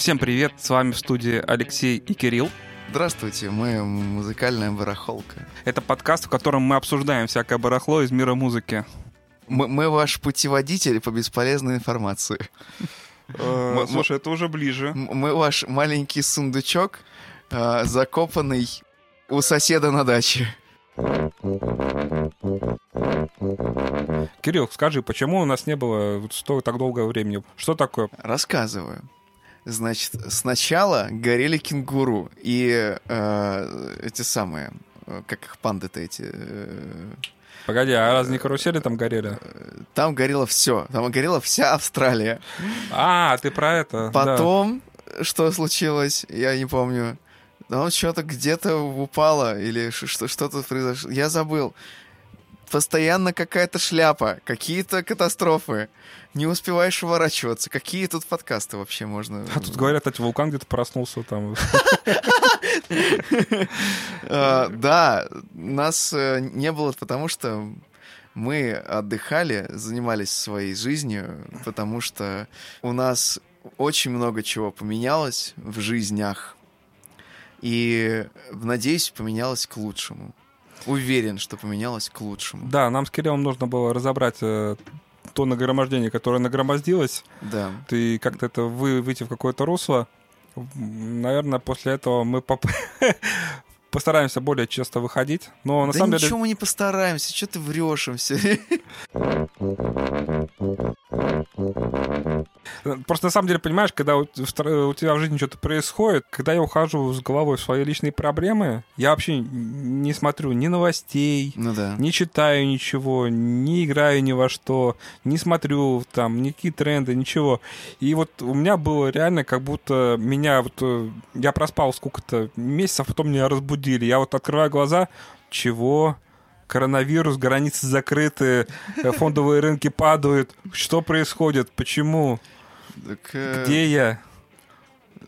Всем привет, с вами в студии Алексей и Кирилл. Здравствуйте, мы музыкальная барахолка. Это подкаст, в котором мы обсуждаем всякое барахло из мира музыки. Мы, мы ваш путеводитель по бесполезной информации. Э, слушай, это уже ближе. Мы ваш маленький сундучок, э, закопанный у соседа на даче. Кирилл, скажи, почему у нас не было вот столько так долгого времени? Что такое? Рассказываю. Значит, сначала горели кенгуру и э, эти самые, э, как их панды-то эти, э, Погоди, а разве не карусели там горели? там горело все, там горела вся Австралия. А, ты про это. да. Потом, что случилось, я не помню. Там что-то где-то упало или что-то произошло. Я забыл. Постоянно какая-то шляпа, какие-то катастрофы. Не успеваешь уворачиваться. Какие тут подкасты вообще можно? А тут говорят, кстати, вулкан где-то проснулся там. А, Да, нас э, не было, потому что мы отдыхали, занимались своей жизнью, потому что у нас очень много чего поменялось в жизнях. И, надеюсь, поменялось к лучшему. Уверен, что поменялось к лучшему. Да, нам с Кириллом нужно было разобрать э, то нагромождение, которое нагромоздилось, Да. ты как-то это вы, выйти в какое-то русло. Наверное, после этого мы поп- постараемся более часто выходить. Но на да самом ничего деле... мы не постараемся, что ты врешь им все. Просто на самом деле, понимаешь, когда у, тебя в жизни что-то происходит, когда я ухожу с головой в свои личные проблемы, я вообще не смотрю ни новостей, Ну да. не читаю ничего, не играю ни во что, не смотрю там никакие тренды, ничего. И вот у меня было реально как будто меня вот... э, Я проспал сколько-то месяцев, потом меня разбудили. Я вот открываю глаза, чего? Коронавирус, границы закрыты, э, фондовые рынки падают. Что происходит? Почему? Так, э, Где я?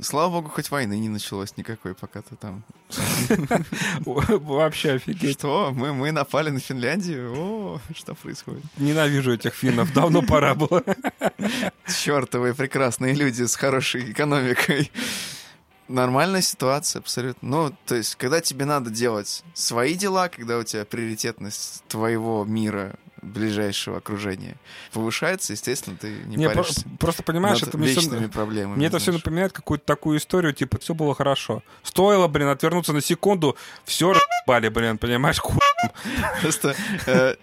Слава богу, хоть войны не началось никакой, пока ты там. Вообще офигеть. Что? Мы, мы напали на Финляндию? О, что происходит? Ненавижу этих финнов. Давно пора было. Чертовые прекрасные люди с хорошей экономикой. Нормальная ситуация, абсолютно. Ну, то есть, когда тебе надо делать свои дела, когда у тебя приоритетность твоего мира, ближайшего окружения повышается, естественно, ты не, Не, про- паришься просто понимаешь, это мне проблемами. Мне это все знаешь. напоминает какую-то такую историю, типа, все было хорошо. Стоило, блин, отвернуться на секунду, все бали, блин, понимаешь. Просто э,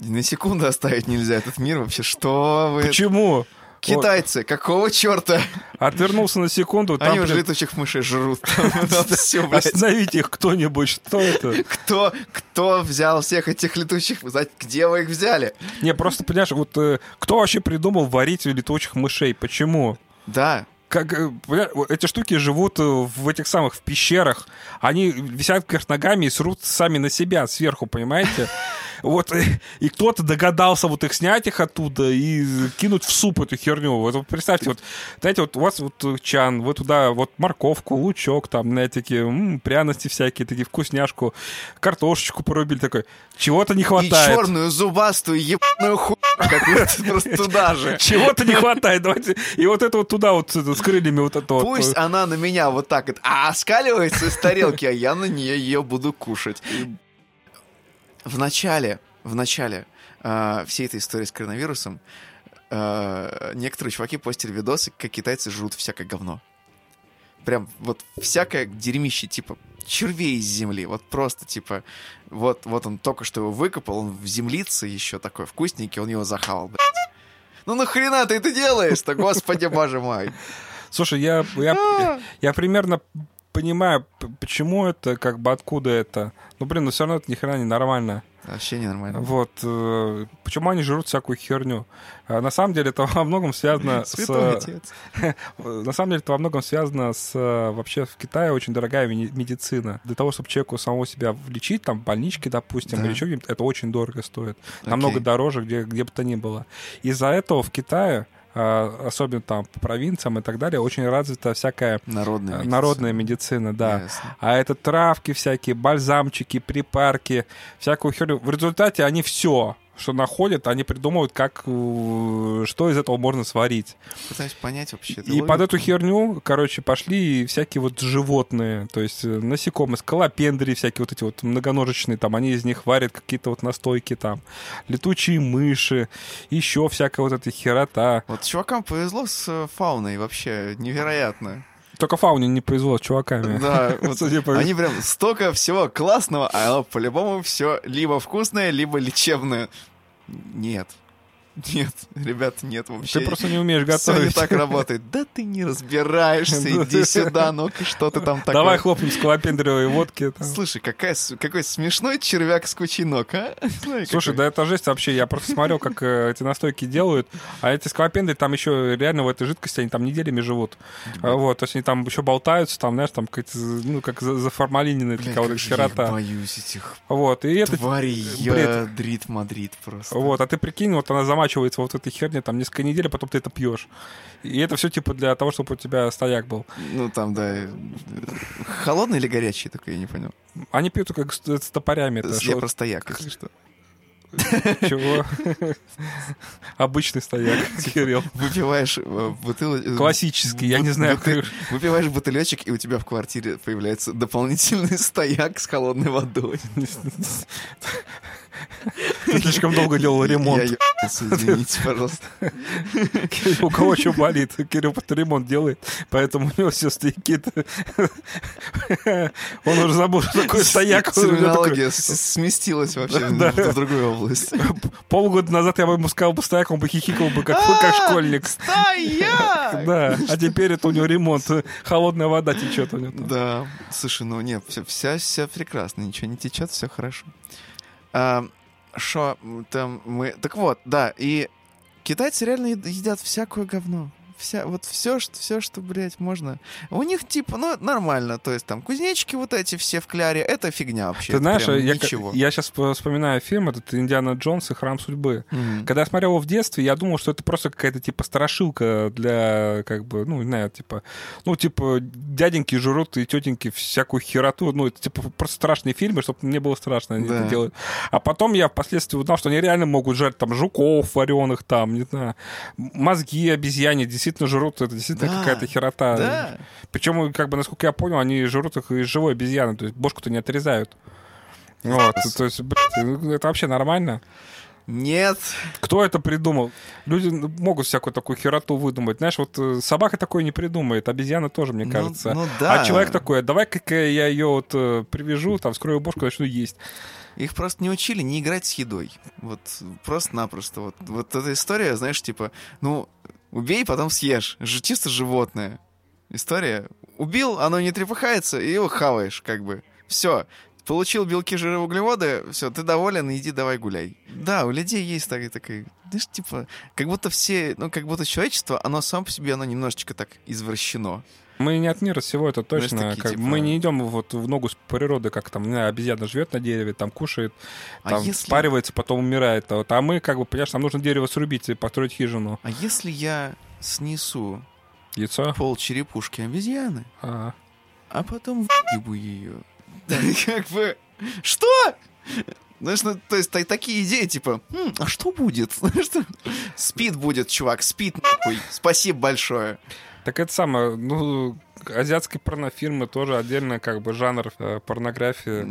на секунду оставить нельзя этот мир вообще. Что вы... Почему? Китайцы, какого черта? Отвернулся на секунду, там, Они уже летучих мышей жрут. Остановите их кто-нибудь, что это? Кто, кто взял всех этих летучих? Где вы их взяли? Не, просто, понимаешь, вот э, кто вообще придумал варить летучих мышей? Почему? Да, как э, эти штуки живут э, в этих самых в пещерах, они висят вверх ногами и срут сами на себя сверху, понимаете? Вот э, и кто-то догадался вот их снять их оттуда и кинуть в суп эту херню. Вот, вот представьте, вот знаете, вот у вас вот чан, вы туда вот морковку, лучок, там, знаете, такие пряности всякие, такие вкусняшку, картошечку порубили, такой, чего-то не и хватает. черную зубастую ебаную ху... какую-то просто туда же. Чего-то не хватает, давайте. И вот это вот туда вот э, с крыльями вот это вот. Пусть она на меня вот так вот а, оскаливается из тарелки, а я на нее ее буду кушать. В начале, в начале э, всей этой истории с коронавирусом э, некоторые чуваки постили видосы, как китайцы жрут всякое говно. Прям вот всякое дерьмище, типа червей из земли. Вот просто, типа, вот, вот он только что его выкопал, он в землице еще такой вкусненький, он его захавал, блядь. Ну нахрена ты это делаешь-то, господи боже мой. Слушай, я, А! я, я примерно понимаю, почему это, как бы откуда это. Ну, блин, но все равно это ни хрена не нормально. Вообще ненормально. Вот. э, Почему они жрут всякую херню? А На самом деле это во многом связано с... Святой. На самом деле это во многом связано с... э, Вообще в Китае очень дорогая медицина. Для того, чтобы человеку самого себя лечить, там, в больничке, допустим, Да. или еще где-нибудь, это очень дорого стоит. Намного дороже, где, где бы то ни было. Из-за этого в Китае, особенно там по провинциям и так далее, очень развита всякая Народная э, медицина. народная медицина, да. Ясно. А это травки всякие, бальзамчики, припарки, всякую херню. В результате они все что находят, они придумывают, как, э, что из этого можно сварить. Пытаюсь понять вообще. И под эту херню, короче, пошли всякие вот животные, то есть э, насекомые, скалопендри всякие вот эти вот многоножечные, там, они из них варят какие-то вот настойки там, летучие мыши, еще всякая вот эта херота. Вот чувакам повезло с э, фауной вообще невероятно. Только фауне не повезло с чуваками. Да, вот они прям столько всего классного, а по-любому все либо вкусное, либо лечебное. Нет. Нет, ребят, нет вообще. Ты просто не умеешь готовить. Все не так работает. Да ты не разбираешься, иди сюда, ну-ка, что ты там такое. Давай хлопнем скалопендровой водки. Слушай, какая, какой смешной червяк с кучей ног, а? Слушай, да это жесть вообще. Я просто смотрел, как э, эти настойки делают, а эти скалопендры там еще реально в этой жидкости, они там неделями живут. Вот, то есть они там еще болтаются, там, знаешь, там, ну, как заформалиненная такая вот херота. Я боюсь этих вот, и это... Твари, ядрит Мадрид просто. Вот, а ты прикинь, вот она замачивает замачивается вот этой херне там несколько недель, а потом ты это пьешь. И это все типа для того, чтобы у тебя стояк был. Ну там, да. Холодный или горячий, только я не понял. Они пьют только с, топорями. Это я про стояк, если что. Чего? Обычный стояк, Кирилл. Выпиваешь э, бутылочек. Классический, я не знаю. Выпиваешь бутылечек, и у тебя в квартире появляется дополнительный стояк с холодной водой. Ты слишком долго делал ремонт. Я извините, пожалуйста. У кого что болит? Кирилл просто ремонт делает, поэтому у него все стояки. Он уже забыл, что такое стояк. Терминология сместилась вообще в другую область. Полгода назад я бы ему сказал бы стояк, он бы хихикал бы, как школьник. Стояк! Да, а теперь это у него ремонт. Холодная вода течет у него. Да. Слушай, ну нет, вся вся прекрасно, ничего не течет, все хорошо. Что там мы... Так вот, да, и китайцы реально едят всякое говно вся, вот все, что, все, что, блядь, можно. У них, типа, ну, нормально. То есть там кузнечики вот эти все в кляре, это фигня вообще. Ты знаешь, я, ничего. я сейчас вспоминаю фильм этот «Индиана Джонс и Храм судьбы». Mm-hmm. Когда я смотрел его в детстве, я думал, что это просто какая-то, типа, страшилка для, как бы, ну, не знаю, типа, ну, типа, дяденьки жрут и тетеньки всякую хероту. Ну, это, типа, просто страшные фильмы, чтобы мне было страшно, они да. это делают. А потом я впоследствии узнал, что они реально могут жарить там жуков вареных, там, не знаю, мозги обезьяне, действительно жрут, это действительно да, какая-то херота. Да. Причем, как бы, насколько я понял, они жрут их из живой обезьяны, то есть бошку-то не отрезают. Вот, то есть, блядь, это вообще нормально? Нет. Кто это придумал? Люди могут всякую такую хероту выдумать. Знаешь, вот э, собака такое не придумает, обезьяна тоже, мне ну, кажется. Ну, ну, да. А человек такой, давай-ка я ее вот э, привяжу, там, вскрою бошку, начну есть. Их просто не учили не играть с едой. Вот просто-напросто. Вот, вот эта история, знаешь, типа, ну, убей, потом съешь. Ж, чисто животное. История. Убил, оно не трепыхается, и его хаваешь, как бы. Все. Получил белки, жиры, углеводы, все, ты доволен, иди давай гуляй. Да, у людей есть такая, такая, знаешь, типа, как будто все, ну, как будто человечество, оно само по себе, оно немножечко так извращено. Мы не от мира всего, это точно. Такие, как, типа... Мы не идем вот в ногу с природой, как там, не знаю, обезьяна живет на дереве, там кушает, а там если... спаривается, потом умирает. А, вот, а мы, как бы, понимаешь, нам нужно дерево срубить и построить хижину. А если я снесу Яйцо? пол черепушки обезьяны, а, а потом въебу ее? Как бы... Что? Знаешь, ну, то есть такие идеи, типа, хм, а что будет? Спит будет, чувак, спит нахуй. Спасибо большое. Так это самое, ну, азиатские порнофильмы тоже отдельно как бы жанр э, порнографии.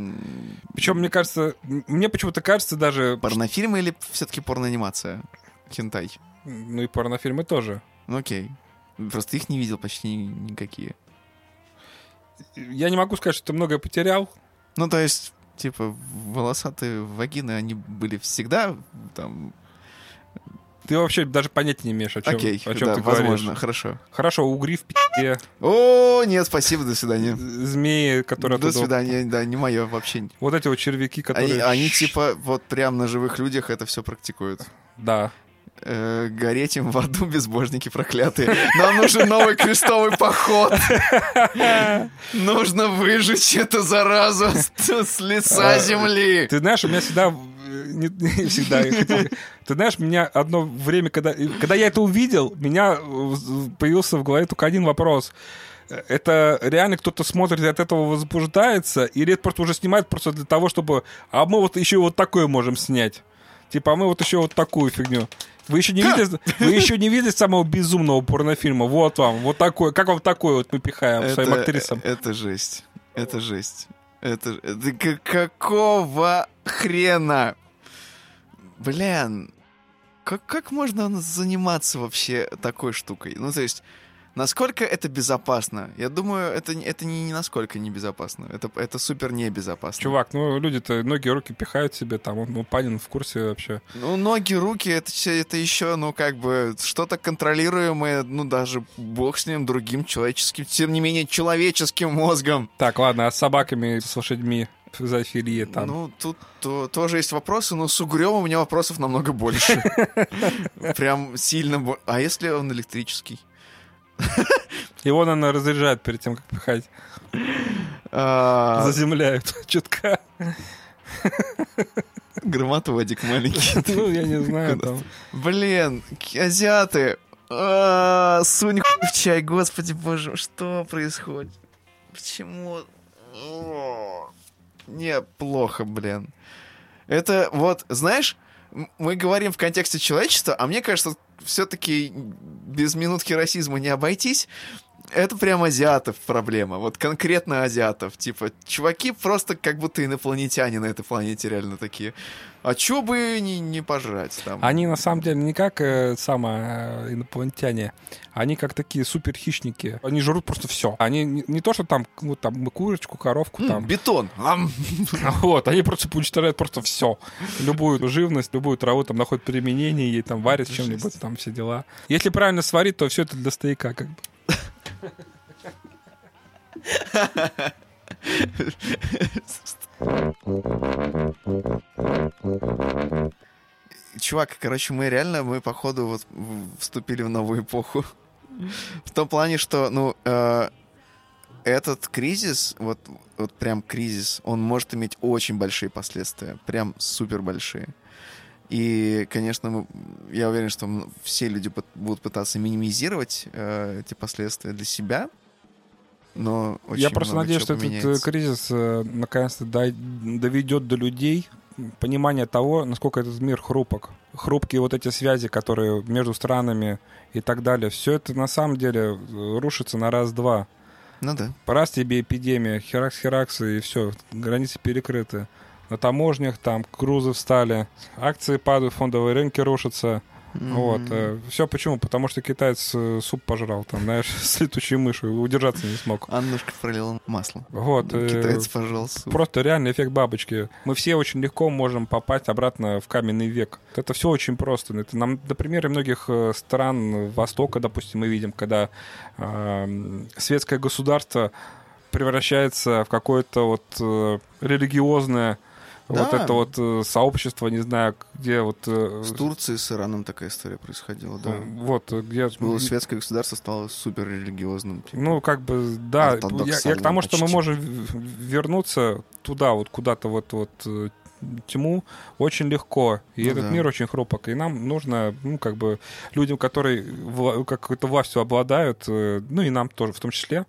Причем, мне кажется, мне почему-то кажется даже... Порнофильмы или все-таки порноанимация? Хентай? Ну и порнофильмы тоже. Ну окей. Просто их не видел почти никакие. Я не могу сказать, что ты многое потерял. Ну, то есть, типа, волосатые вагины, они были всегда там ты вообще даже понятия не имеешь, о чем, Окей, о чем да, ты возможно, говоришь. хорошо. Хорошо, угри в пи***е. О, нет, спасибо, до свидания. Змеи, которые... До свидания, да, не мое вообще. Вот эти вот червяки, которые... Они, они типа вот прям на живых людях это все практикуют. Да. Э, гореть им в аду безбожники проклятые. Нам нужен новый крестовый поход. Нужно выжечь эту заразу с лица а, земли. Ты знаешь, у меня всегда не, не всегда. Ты знаешь, меня одно время, когда, когда я это увидел, меня появился в голове только один вопрос. Это реально кто-то смотрит и от этого возбуждается, или это просто уже снимает просто для того, чтобы... А мы вот еще вот такое можем снять. Типа, а мы вот еще вот такую фигню. Вы еще не видели, вы еще не видели самого безумного порнофильма? Вот вам, вот такой. Как вам такой вот мы пихаем своим актрисам? Это жесть. Это жесть. Это, это какого хрена? Блин, как, как можно заниматься вообще такой штукой? Ну, то есть, Насколько это безопасно? Я думаю, это, это не, не насколько небезопасно. Это, это супер небезопасно. Чувак, ну люди-то ноги, руки пихают себе там. Ну, Панин в курсе вообще. Ну, ноги, руки, это, это еще, ну, как бы, что-то контролируемое, ну, даже бог с ним, другим человеческим, тем не менее, человеческим мозгом. Так, ладно, а с собаками, с лошадьми? Зоофилия там. Ну, тут то, тоже есть вопросы, но с угрём у меня вопросов намного больше. Прям сильно... А если он электрический? Его, наверное, разряжают перед тем, как пихать. А, Заземляют чутка. Громатоводик маленький. Ну, я не знаю. Там. Блин, азиаты. А, сунь в чай, господи боже, что происходит? Почему? Не, плохо, блин. Это вот, знаешь, мы говорим в контексте человечества, а мне кажется, все-таки без минутки расизма не обойтись. Это прям азиатов проблема. Вот конкретно азиатов. Типа, чуваки просто как будто инопланетяне на этой планете реально такие. А чё бы не, не пожрать там? Они на самом деле не как э, самые э, инопланетяне, они как такие супер хищники. Они жрут просто все. Они не, не то, что там, вот там курочку, коровку, М, там. Бетон. Ам. Вот, они просто уничтожают просто все. Любую живность, любую траву там находят применение, ей там варят чем-нибудь. Там все дела. Если правильно сварить, то все это для стояка как бы. Чувак, короче, мы реально, мы походу вот вступили в новую эпоху. В том плане, что, ну, э, этот кризис, вот, вот прям кризис, он может иметь очень большие последствия, прям супер большие. И, конечно, я уверен, что все люди будут пытаться минимизировать э, эти последствия для себя, но очень Я просто надеюсь, что этот э, поменяется. кризис э, наконец-то доведет до людей понимание того, насколько этот мир хрупок. Хрупкие вот эти связи, которые между странами и так далее. Все это на самом деле э, рушится на раз-два. Ну да. Раз тебе эпидемия, херакс-херакс, и все, границы перекрыты. На таможнях там грузы встали, акции падают, фондовые рынки рушатся. Вот. М. все почему? Потому что китаец э, суп пожрал, там, знаешь, с летучей мышью, удержаться не смог. Аннушка пролила масло. Вот. э, Китаец пожрал суп. Просто реальный эффект бабочки. Мы все очень легко можем попасть обратно в каменный век. Это все очень просто. Это нам на примере многих э, стран Востока, допустим, мы видим, когда э, светское государство превращается в какое-то вот э, религиозное вот Да. это вот э, сообщество, не знаю, где вот... э, В Турции с Ираном такая история происходила, да. Вот, э, где... Было светское государство стало супер религиозным. Ну, как бы, да. Я, я к тому, что мы почти. можем вернуться туда, вот куда-то вот, вот тьму очень легко. И Ну этот да. мир очень хрупок. И нам нужно, ну, как бы, людям, которые вла- какой-то властью обладают, ну, и нам тоже в том числе,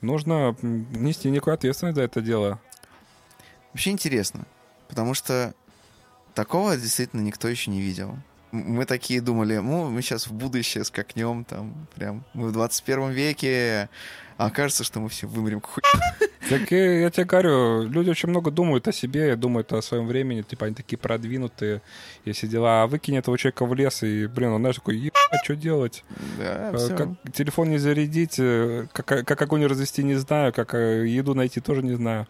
нужно нести некую ответственность за это дело. Вообще интересно, потому что такого действительно никто еще не видел. Мы такие думали, ну, мы сейчас в будущее скакнем, там, прям, мы в 21 веке, а окажется, что мы все вымрем. Так и я тебе говорю, люди очень много думают о себе, думают о своем времени, типа они такие продвинутые и все дела. А выкинь этого человека в лес, и, блин, он, знаешь, такой, ебать, что делать? Да, Э, всё. Как телефон не зарядить, э, как, как огонь развести не знаю, как э, еду найти тоже не знаю.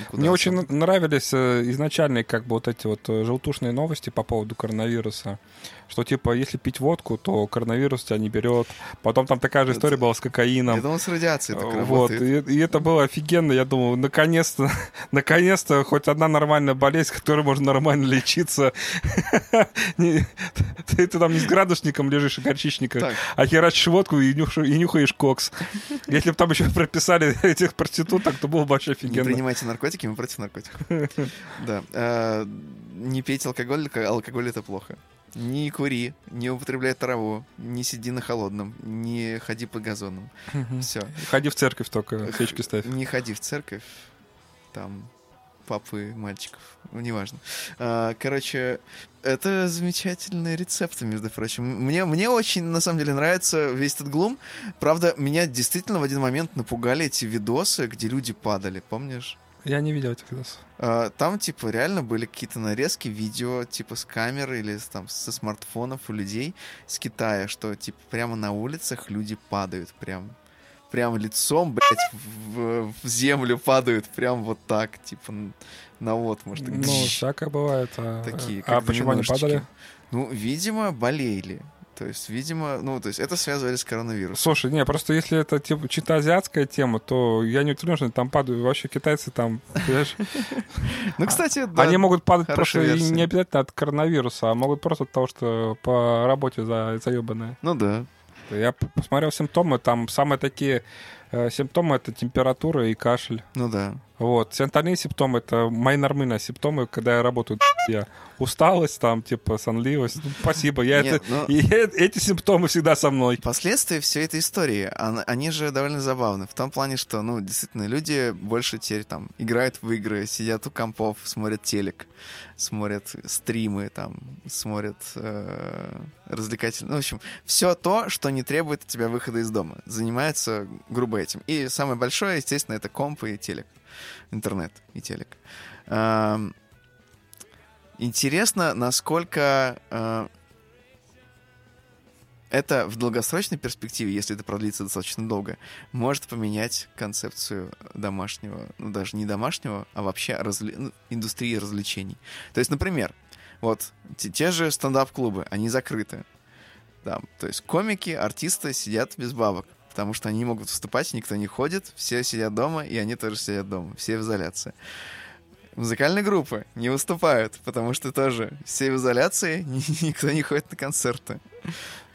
Никуда Мне очень нравились э, изначальные как бы вот эти вот э, желтушные новости по поводу коронавируса. Что типа, если пить водку, то коронавирус тебя не берет. Потом там такая же история Это- была с кокаином. Я думал, с радиацией так Э, Вот, работает. и, и это было офигенно. Я думал, наконец-то, наконец-то хоть одна нормальная болезнь, которой можно нормально лечиться. Не- Ты ты там не с градусником лежишь и горчичника, Так. а херачишь водку и нюш- и нюхаешь кокс. Если бы там еще прописали этих проституток, то было бы вообще Не офигенно. принимайте наркотики, мы против наркотиков. Да. Э, Не пейте алкоголь, алко- алкоголь это плохо. Не кури, не употребляй траву, не сиди на холодном, не ходи по газонам. Все. Ходи в церковь только, свечки ставь. Не ходи в церковь, там папы мальчиков. Ну, неважно. А, короче, это замечательные рецепты, между прочим. Мне, мне очень, на самом деле, нравится весь этот глум. Правда, меня действительно в один момент напугали эти видосы, где люди падали, помнишь? Я не видел этих видосов. А, Там, типа, реально были какие-то нарезки видео, типа, с камеры или там со смартфонов у людей с Китая, что, типа, прямо на улицах люди падают, прям, прям лицом, блядь, в, в землю падают, прям вот так, типа, на вот, может, так, Ну, всякое бывает. А, такие, а как почему они падали? Ну, видимо, болели. То есть, видимо, ну, то есть это связывали с коронавирусом. Слушай, не, просто если это типа чисто азиатская тема, то я не уверен, что там падают. Вообще китайцы там, понимаешь, Ну, кстати, да. они могут падать просто не обязательно от коронавируса, а могут просто от того, что по работе за, заебанные. Ну да. Я посмотрел симптомы, там самые такие симптомы это температура и кашель. Ну да. Вот. Все остальные симптомы это мои нормальные симптомы, когда я работаю. Я усталость, там, типа, сонливость. Ну, спасибо. Я Нет, это, ну- э- эти симптомы всегда со мной. Последствия всей этой истории, они же довольно забавны. В том плане, что, ну, действительно, люди больше теперь там играют в игры, сидят у компов, смотрят телек, смотрят стримы, там, смотрят э, развлекательные... Ну, в общем, все то, что не требует от тебя выхода из дома. Занимаются грубо этим. И самое большое, естественно, это комп и телек. Интернет и телек. Интересно, насколько э, это в долгосрочной перспективе, если это продлится достаточно долго, может поменять концепцию домашнего, ну даже не домашнего, а вообще разве- ну, индустрии развлечений. То есть, например, вот те, те же стендап-клубы, они закрыты. Да, то есть комики, артисты сидят без бабок, потому что они не могут выступать, никто не ходит, все сидят дома, и они тоже сидят дома, все в изоляции. Музыкальные группы не выступают, потому что тоже все в изоляции, никто не ходит на концерты.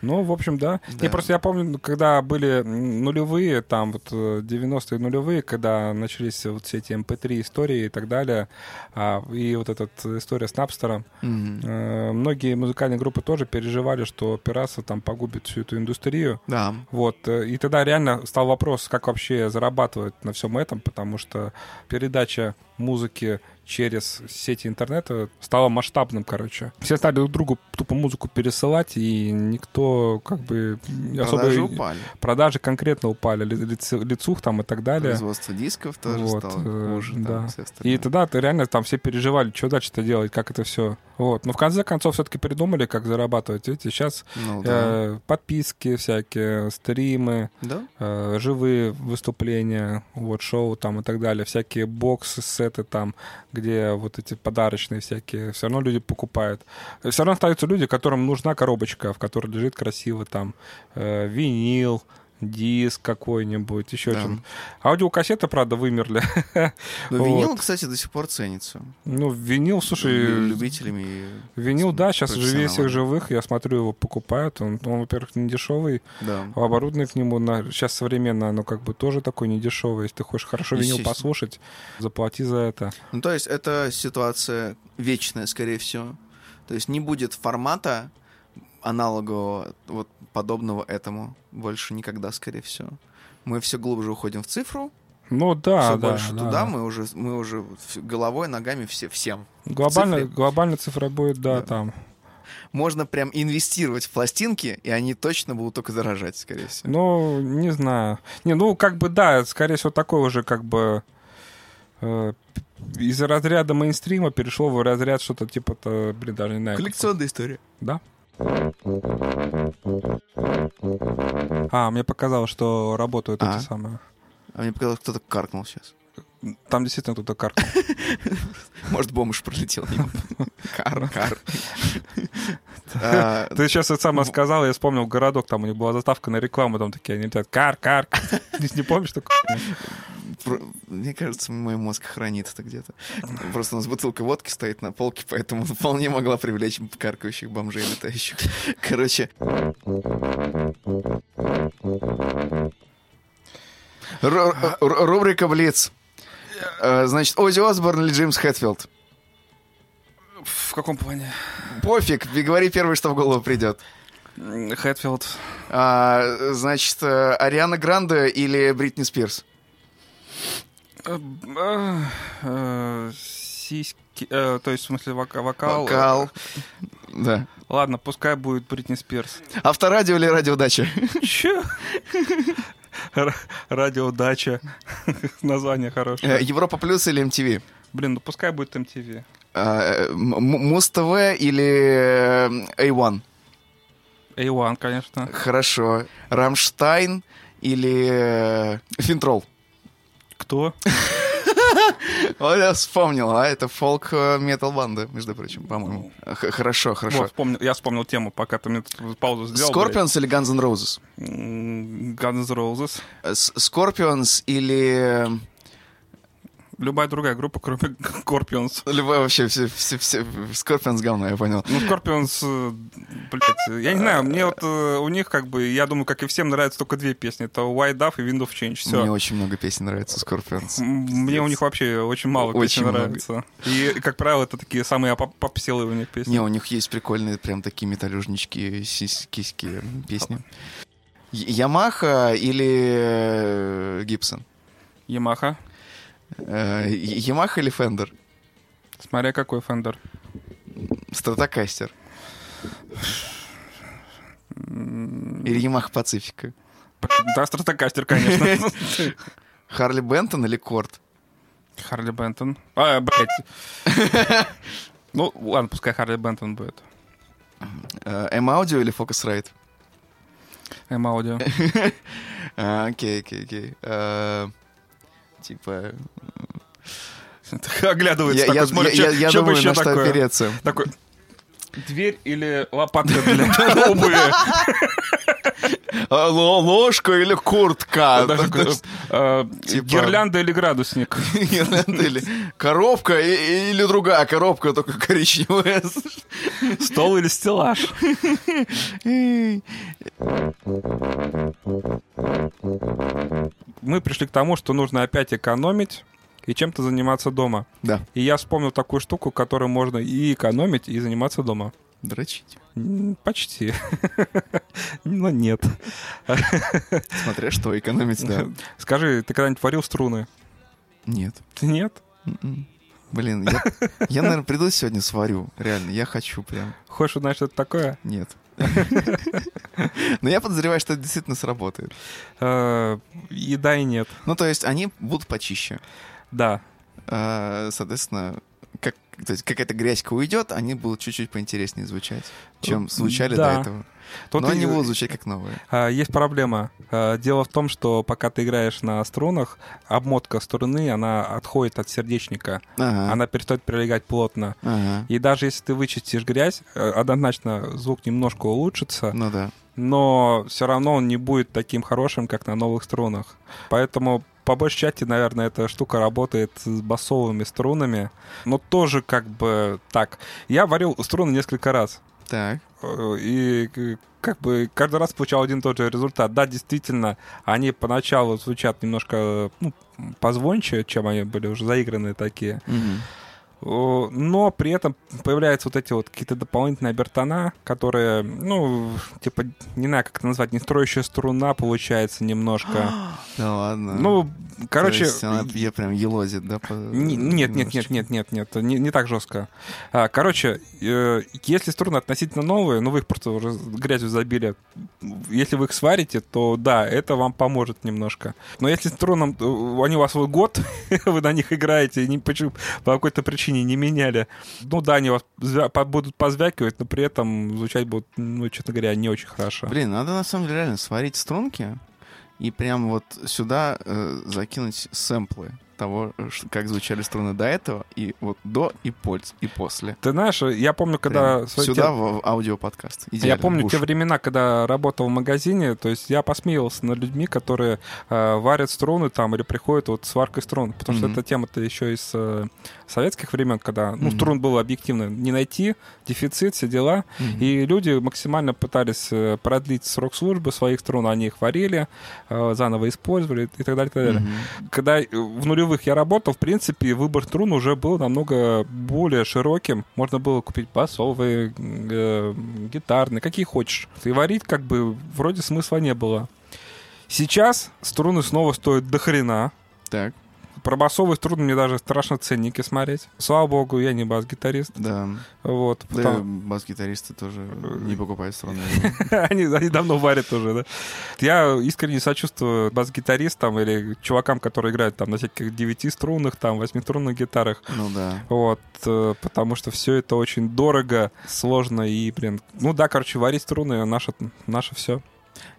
Ну, в общем, да. Да. Не, просто я помню, ну, когда были нулевые, там вот э, 90-е нулевые, когда начались вот все эти MP3 истории и так далее, а, и вот эта история с Напстером, э, многие музыкальные группы тоже переживали, что пиратство там погубит всю эту индустрию. Да. Вот, э, и тогда реально стал вопрос, как вообще зарабатывать на всем этом, потому что передача музыки через сети интернета стала масштабным, короче. Все стали друг другу тупо музыку пересылать, и никто как бы особо... Продажи упали. Продажи конкретно упали, ли- лицу- лицух там и так далее. Производство дисков тоже Вот, стало э, хуже. да. Там, И тогда реально там все переживали, что дальше-то делать, как это все. Вот. Но в конце концов все-таки придумали, как зарабатывать. Видите, сейчас Ну да. э, подписки всякие, стримы, Да? э, живые выступления, вот шоу там и так далее, всякие боксы, сеты там, где вот эти подарочные всякие, все равно люди покупают. Все равно остаются люди, которым нужна коробочка, в которой лежит красиво там э, винил, диск какой-нибудь, еще Да. что-то. Аудиокассеты, правда, вымерли. Но Вот. винил, кстати, до сих пор ценится. Ну, винил, слушай, Лю- любителями. винил, да, сейчас живее всех живых, я смотрю, его покупают. Он, он, во-первых, не дешевый, Да. а оборудование к нему на, сейчас современно, оно как бы тоже такое не дешевое. Если ты хочешь хорошо винил послушать, заплати за это. Ну, то есть это ситуация вечная, скорее всего. То есть не будет формата аналогового, вот подобного этому больше никогда, скорее всего. Мы все глубже уходим в цифру, Ну да, все да. больше да. туда, мы уже, мы уже головой, ногами все, всем. Глобально, цифре. глобально цифра будет, да, Да. там. Можно прям инвестировать в пластинки, и они точно будут только дорожать, скорее всего. Ну, не знаю. Не, ну, как бы, да, скорее всего, такой уже, как бы, э, из разряда мейнстрима перешло в разряд что-то типа, -то, блин, даже не знаю. Коллекционная история. Да? А, мне показалось, что работают А. эти самые. А мне показалось, кто-то каркнул сейчас. Там действительно кто-то каркал. Может, бомж пролетел мимо. Кар, кар. А, Ты сейчас это самое сказал, я вспомнил городок, там у них была заставка на рекламу, там такие, они летят, кар, кар. Не помнишь такое? Мне кажется, мой мозг хранит это где-то. Просто у нас бутылка водки стоит на полке, поэтому вполне могла привлечь каркающих бомжей летающих. Короче. Ру- ру- Рубрика Блиц. Э, Значит, Ози Осборн или Джеймс Хэтфилд? В каком плане? Пофиг, говори первое, что в голову придет. Хэтфилд. А, Значит, э, Ариана Гранде или Бритни Спирс? Э, э, сиськи, э, то есть, в смысле, вока- вокал. Вокал. Да. Ладно, пускай будет Бритни Спирс. Авторадио или радиодача? Р- Радиодача. Название хорошее. Европа плюс или MTV? Блин, ну пускай будет MTV. Э, М- М- Муз-ТВ или э, A1? A1, конечно. Хорошо. Рамштайн или Finntroll? Кто? О, я вспомнил, а это фолк э, метал банда, между прочим, по-моему. Х- Хорошо, Вот, хорошо. вспомнил, я вспомнил тему, пока ты мне паузу сделал. Скорпионс или Guns N' Roses? Guns N' Roses. Скорпионс или... Любая другая группа, кроме Scorpions. Любая вообще, все, все, все, Скорпионс говно, я понял. Ну, Scorpions, э, блядь, я не знаю, мне вот э, у них, как бы, я думаю, как и всем, нравятся только две песни. Это White Dove и Wind of Change. Все. Мне очень много песен нравится Скорпионс. Мне у них вообще очень мало Очень песен много. нравится. И, как правило, это такие самые поп- попселые у них песни. Не, у них есть прикольные прям такие металюжнические песни. Yamaha или э, Gibson? Yamaha. Э, Yamaha или Fender? Смотря какой Fender. Stratocaster. Или Yamaha Pacifica? Да, Stratocaster, конечно. Harley Benton или Cort? Harley Benton. А, блядь. Ну, ладно, пускай Harley Benton будет. Э, M-Audio или Focusrite? М-аудио. А, Окей, окей, окей. Типа... Оглядывается Я я- такой, смотрит, я- я что бы думаю, еще на что такое. опереться. Такой, дверь или лопатка для обуви? А, ло- Ложка или куртка? Даже, э, Типа- Гирлянда или градусник? Или коробка или другая коробка, только коричневая. Стол или стеллаж? Мы пришли к тому, что нужно опять экономить и чем-то заниматься дома. Да. И я вспомнил такую штуку, которой можно и экономить, и заниматься дома. Дрочить. Почти. Но нет. Смотря что, экономить, да. Скажи, ты когда-нибудь варил струны? Нет. Нет? М-м. Блин, я, я, наверное, приду сегодня сварю. Реально, я хочу прям. Хочешь узнать, что это такое? Нет. Но я подозреваю, что это действительно сработает. Э, И да, и нет. Ну, то есть они будут почище. Да. А, Соответственно, как, то есть какая-то грязька уйдет, они будут чуть-чуть поинтереснее звучать, чем звучали Да. до этого. Тут Но и- они будут звучать как новые. А, Есть проблема. А, Дело в том, что пока ты играешь на струнах, обмотка струны, она отходит от сердечника. Ага. Она перестает прилегать плотно. Ага. И даже если ты вычистишь грязь, э, однозначно звук немножко улучшится, Ну да. но все равно он не будет таким хорошим, как на новых струнах. Поэтому по большей части, наверное, эта штука работает с басовыми струнами, но тоже как бы так. Я варил струны несколько раз. Так. Э, И как бы каждый раз получал один и тот же результат. Да, действительно, они поначалу звучат немножко ну, позвонче, чем они были уже заигранные такие. Мгм. Но при этом появляются вот эти вот какие-то дополнительные обертона, которые, ну, типа, не знаю, как это назвать, не строящая струна получается немножко. Да ладно. Ну, короче... Она я прям елозит, да? Нет, нет, нет, нет, нет, нет, не, не так жестко. А, короче, э, если струны относительно новые, ну вы их просто уже грязью забили, если вы их сварите, то да, это вам поможет немножко. Но если струнам, э, они у вас вот год, вы на них играете, и почему- по какой-то причине не меняли, ну да, они вас будут позвякивать, но при этом звучать будут, ну, честно говоря, не очень хорошо. Блин, надо на самом деле реально сварить струнки и прям вот сюда э, закинуть сэмплы того, как звучали струны до этого, и вот до и, польз, и после. Ты знаешь, я помню, когда... Прям сюда те- в, аудиоподкаст. Я Идеально, помню в те времена, когда работал в магазине, то есть я посмеивался над людьми, которые э, варят струны там или приходят вот с варкой струн, потому что Мгм. эта тема-то еще из э, советских времен, когда ну, Мгм. струн было объективно не найти, дефицит, все дела, Мгм. и люди максимально пытались э, продлить срок службы своих струн, они их варили, э, заново использовали и так далее, и так далее. Мгм. Когда э, в нулевых я работал, в принципе, выбор струн уже был намного более широким. Можно было купить басовые, э, гитарные, какие хочешь. И варить как бы вроде смысла не было. Сейчас струны снова стоят до хрена. Так. Про басовые струны мне даже страшно ценники смотреть. Слава богу, я не бас-гитарист. Да. Вот. Да, потом- бас-гитаристы тоже не покупают струны. они, они давно варят уже, да. Я искренне сочувствую бас-гитаристам или чувакам, которые играют там на всяких девятиструнных, там, восьмиструнных гитарах. Ну да. Вот, э, потому что все это очень дорого, сложно и, блин, ну да, короче, варить струны наше, наше все.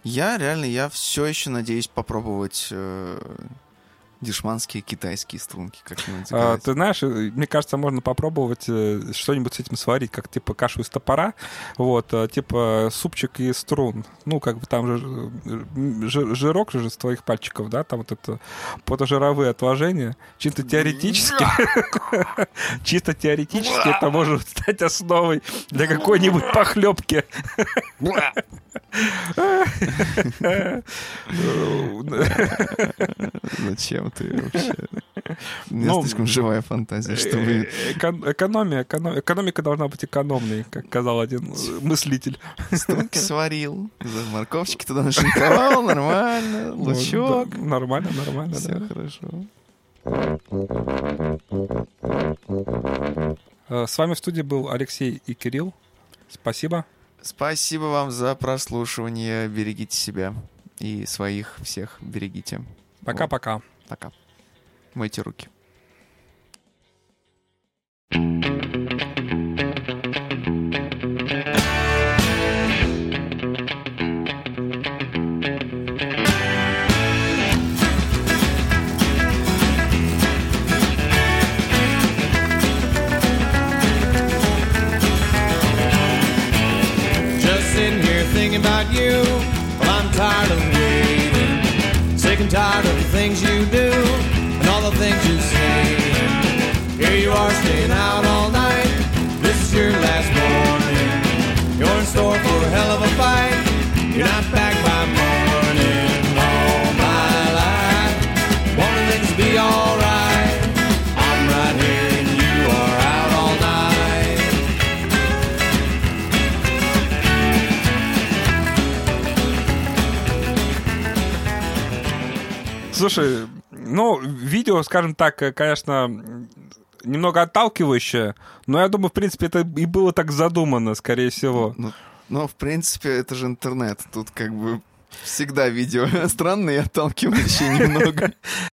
Я реально, я все еще надеюсь попробовать э, дешманские китайские струнки как-нибудь А, ты знаешь, э, мне кажется, можно попробовать э, что-нибудь с этим сварить, как типа кашу из топора, вот, э, типа супчик из струн. Ну, как бы там же жи- жирок же с твоих пальчиков, да, там вот это потожировые отложения. Чисто теоретически, чисто теоретически это может стать основой для какой-нибудь похлебки. Зачем ты вообще? Ну, слишком живая фантазия, чтобы... Э, эко- Экономия, эконом- экономика должна быть экономной, как сказал один э, мыслитель. Струнки сварил, морковчики туда нашинковал, нормально, лучок. Нормально, нормально, Все хорошо. Э, С вами в студии был Алексей и Кирилл. Спасибо. Спасибо вам за прослушивание. Берегите себя и своих всех берегите. Пока-пока. Пока. Мойте руки. Just sitting here thinking about you. Well, I'm tired of waiting. Sick and tired of the things you do You are staying out all night. This is your last morning. You're in store for a hell of a fight. You're not back by morning. All my life, wanting things to be alright. I'm right here and you are out all night. Слушай, ну, видео, скажем так, э, конечно, немного отталкивающее, но я думаю, в принципе, это и было так задумано, скорее всего. Ну, ну, в принципе, это же интернет. Тут как бы всегда видео странные и отталкивающие немного.